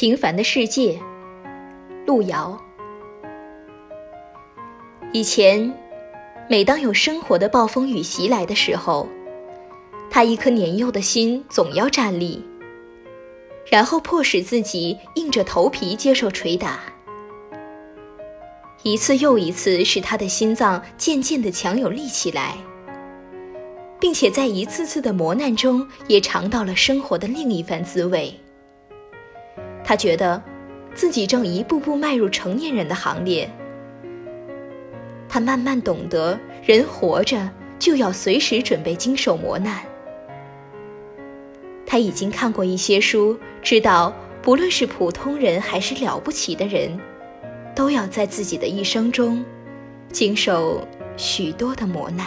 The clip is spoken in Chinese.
平凡的世界，路遥。以前，每当有生活的暴风雨袭来的时候，他一颗年幼的心总要站立，然后迫使自己硬着头皮接受捶打。一次又一次，使他的心脏渐渐的强有力起来，并且在一次次的磨难中，也尝到了生活的另一番滋味。他觉得，自己正一步步迈入成年人的行列。他慢慢懂得，人活着就要随时准备经受磨难。他已经看过一些书，知道不论是普通人还是了不起的人，都要在自己的一生中，经受许多的磨难。